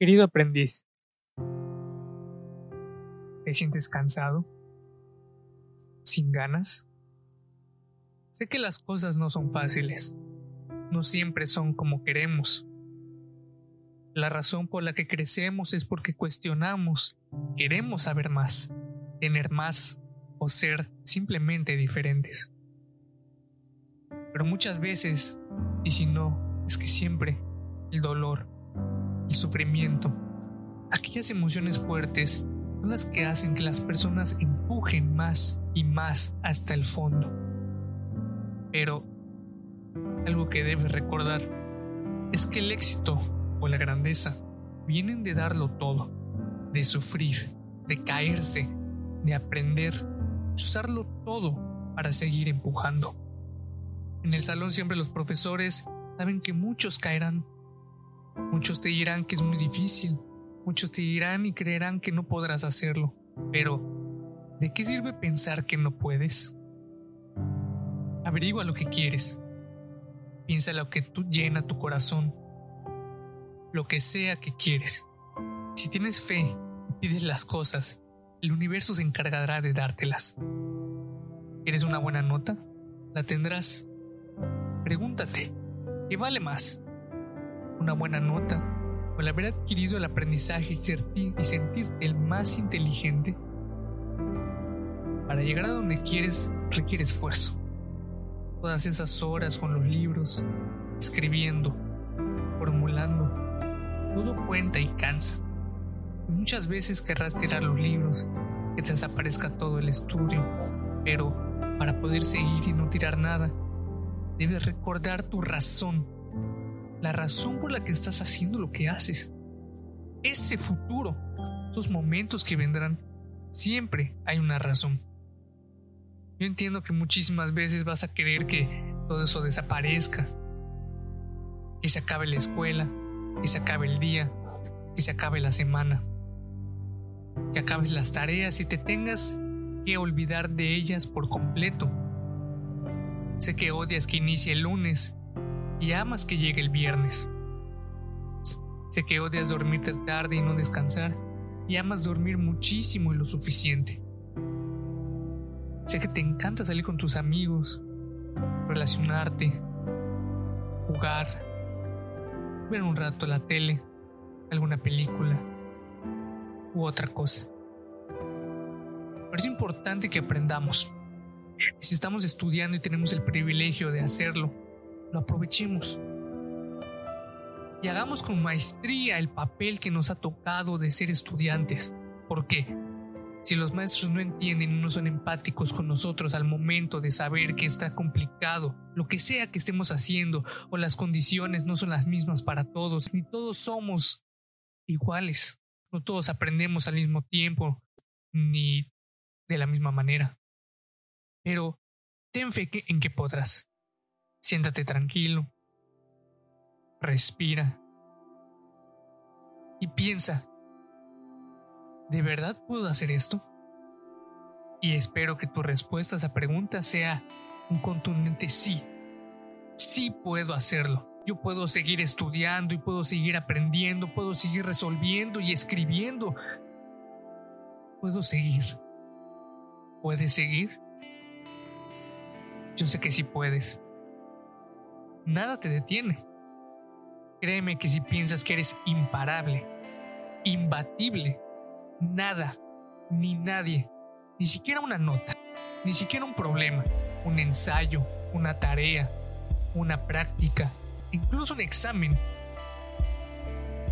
Querido aprendiz, ¿te sientes cansado? ¿Sin ganas? Sé que las cosas no son fáciles, no siempre son como queremos. La razón por la que crecemos es porque cuestionamos, queremos saber más, tener más o ser simplemente diferentes. Pero muchas veces, y si no, es que siempre, el dolor, el sufrimiento, aquellas emociones fuertes son las que hacen que las personas empujen más y más hasta el fondo. Pero algo que debes recordar es que el éxito o la grandeza vienen de darlo todo, de sufrir, de caerse, de aprender, usarlo todo para seguir empujando. En el salón siempre los profesores saben que muchos caerán Muchos te dirán que es muy difícil, muchos te dirán y creerán que no podrás hacerlo, pero ¿de qué sirve pensar que no puedes? Averigua lo que quieres. Piensa lo que tú llena tu corazón, lo que sea que quieres. Si tienes fe y pides las cosas, el universo se encargará de dártelas. ¿Quieres una buena nota? La tendrás. Pregúntate, ¿qué vale más? Una buena nota o el haber adquirido el aprendizaje y, y sentirte el más inteligente, para llegar a donde quieres requiere esfuerzo. Todas esas horas con los libros, escribiendo, formulando, todo cuenta y cansa. muchas veces querrás tirar los libros, que te desaparezca todo el estudio, pero para poder seguir y no tirar nada, debes recordar tu razón la razón por la que estás haciendo lo que haces. Ese futuro, esos momentos que vendrán, siempre hay una razón. Yo entiendo que muchísimas veces vas a querer que todo eso desaparezca, que se acabe la escuela, que se acabe el día, que se acabe la semana, que acabes las tareas y te tengas que olvidar de ellas por completo. Sé que odias que inicie el lunes y amas que llegue el viernes. Sé que odias dormirte tarde y no descansar y amas dormir muchísimo y lo suficiente. Sé que te encanta salir con tus amigos, relacionarte, jugar, ver un rato la tele, alguna película u otra cosa. Pero es importante que aprendamos. Si estamos estudiando y tenemos el privilegio de hacerlo, lo aprovechemos. Y hagamos con maestría el papel que nos ha tocado de ser estudiantes. ¿Por qué? Si los maestros no entienden y no son empáticos con nosotros al momento de saber que está complicado, lo que sea que estemos haciendo, o las condiciones no son las mismas para todos, ni todos somos iguales, no todos aprendemos al mismo tiempo, ni de la misma manera. Pero ten fe en que podrás. Siéntate tranquilo. Respira. Y piensa, ¿de verdad puedo hacer esto? Y espero que tu respuesta a esa pregunta sea un contundente sí. Sí puedo hacerlo. Yo puedo seguir estudiando y puedo seguir aprendiendo, puedo seguir resolviendo y escribiendo. Puedo seguir. ¿Puedes seguir? Yo sé que sí puedes nada te detiene. Créeme que si piensas que eres imparable, imbatible, nada, ni nadie, ni siquiera una nota, ni siquiera un problema, un ensayo, una tarea, una práctica, incluso un examen,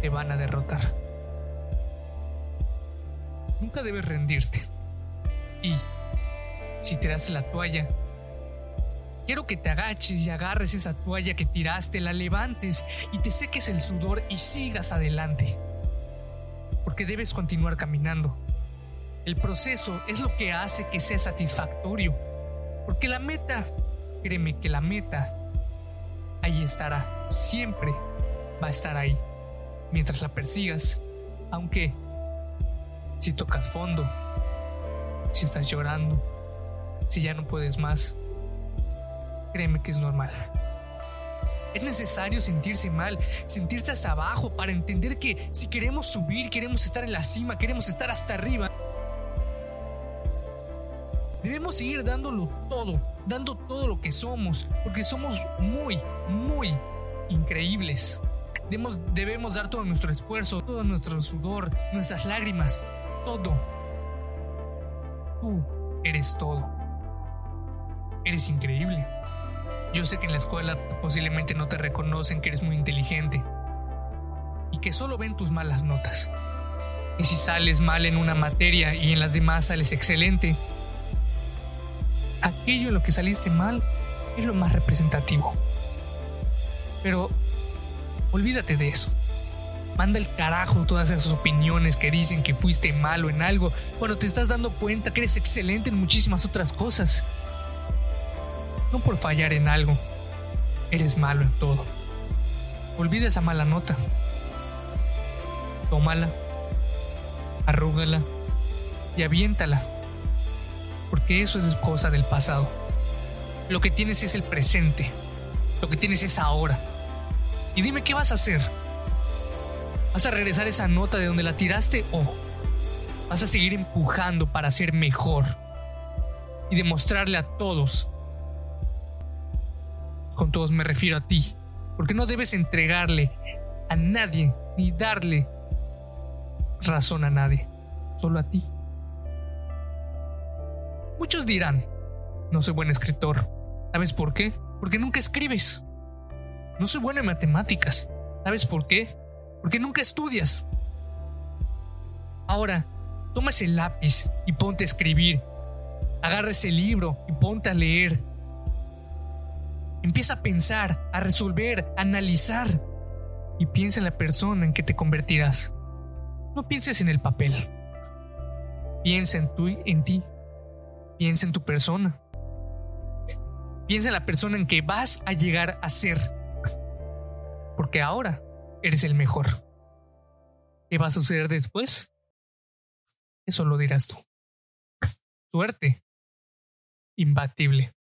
te van a derrotar. Nunca debes rendirte. Y si te das la toalla, Quiero que te agaches y agarres esa toalla que tiraste, la levantes y te seques el sudor y sigas adelante. Porque debes continuar caminando. El proceso es lo que hace que sea satisfactorio. Porque la meta, créeme que la meta, ahí estará. Siempre va a estar ahí. Mientras la persigas. Aunque, si tocas fondo, si estás llorando, si ya no puedes más, créeme que es normal. Es necesario sentirse mal, sentirse hacia abajo para entender que si queremos subir, queremos estar en la cima, queremos estar hasta arriba, debemos seguir dándolo todo, dando todo lo que somos, porque somos muy, muy increíbles. Debemos, debemos dar todo nuestro esfuerzo, todo nuestro sudor, nuestras lágrimas, todo. Tú eres todo. Eres increíble. Yo sé que en la escuela posiblemente no te reconocen que eres muy inteligente y que solo ven tus malas notas. Y si sales mal en una materia y en las demás sales excelente, aquello en lo que saliste mal es lo más representativo. Pero olvídate de eso. Manda el carajo todas esas opiniones que dicen que fuiste malo en algo cuando te estás dando cuenta que eres excelente en muchísimas otras cosas. No por fallar en algo, eres malo en todo. Olvida esa mala nota. Tómala, arrúgala y aviéntala porque eso es cosa del pasado. Lo que tienes es el presente, lo que tienes es ahora. Y dime qué vas a hacer. ¿Vas a regresar esa nota de donde la tiraste o vas a seguir empujando para ser mejor y demostrarle a todos? Con todos me refiero a ti, porque no debes entregarle a nadie ni darle razón a nadie, solo a ti. Muchos dirán, no soy buen escritor. ¿Sabes por qué? Porque nunca escribes. No soy bueno en matemáticas. ¿Sabes por qué? Porque nunca estudias. Ahora, toma ese lápiz y ponte a escribir. Agarra ese libro y ponte a leer. Empieza a pensar, a resolver, a analizar. Y piensa en la persona en que te convertirás. No pienses en el papel. Piensa en, en ti Piensa en tu persona. Piensa en la persona en que vas a llegar a ser. Porque ahora eres el mejor. ¿Qué va a suceder después? Eso lo dirás tú. Suerte. Imbatible.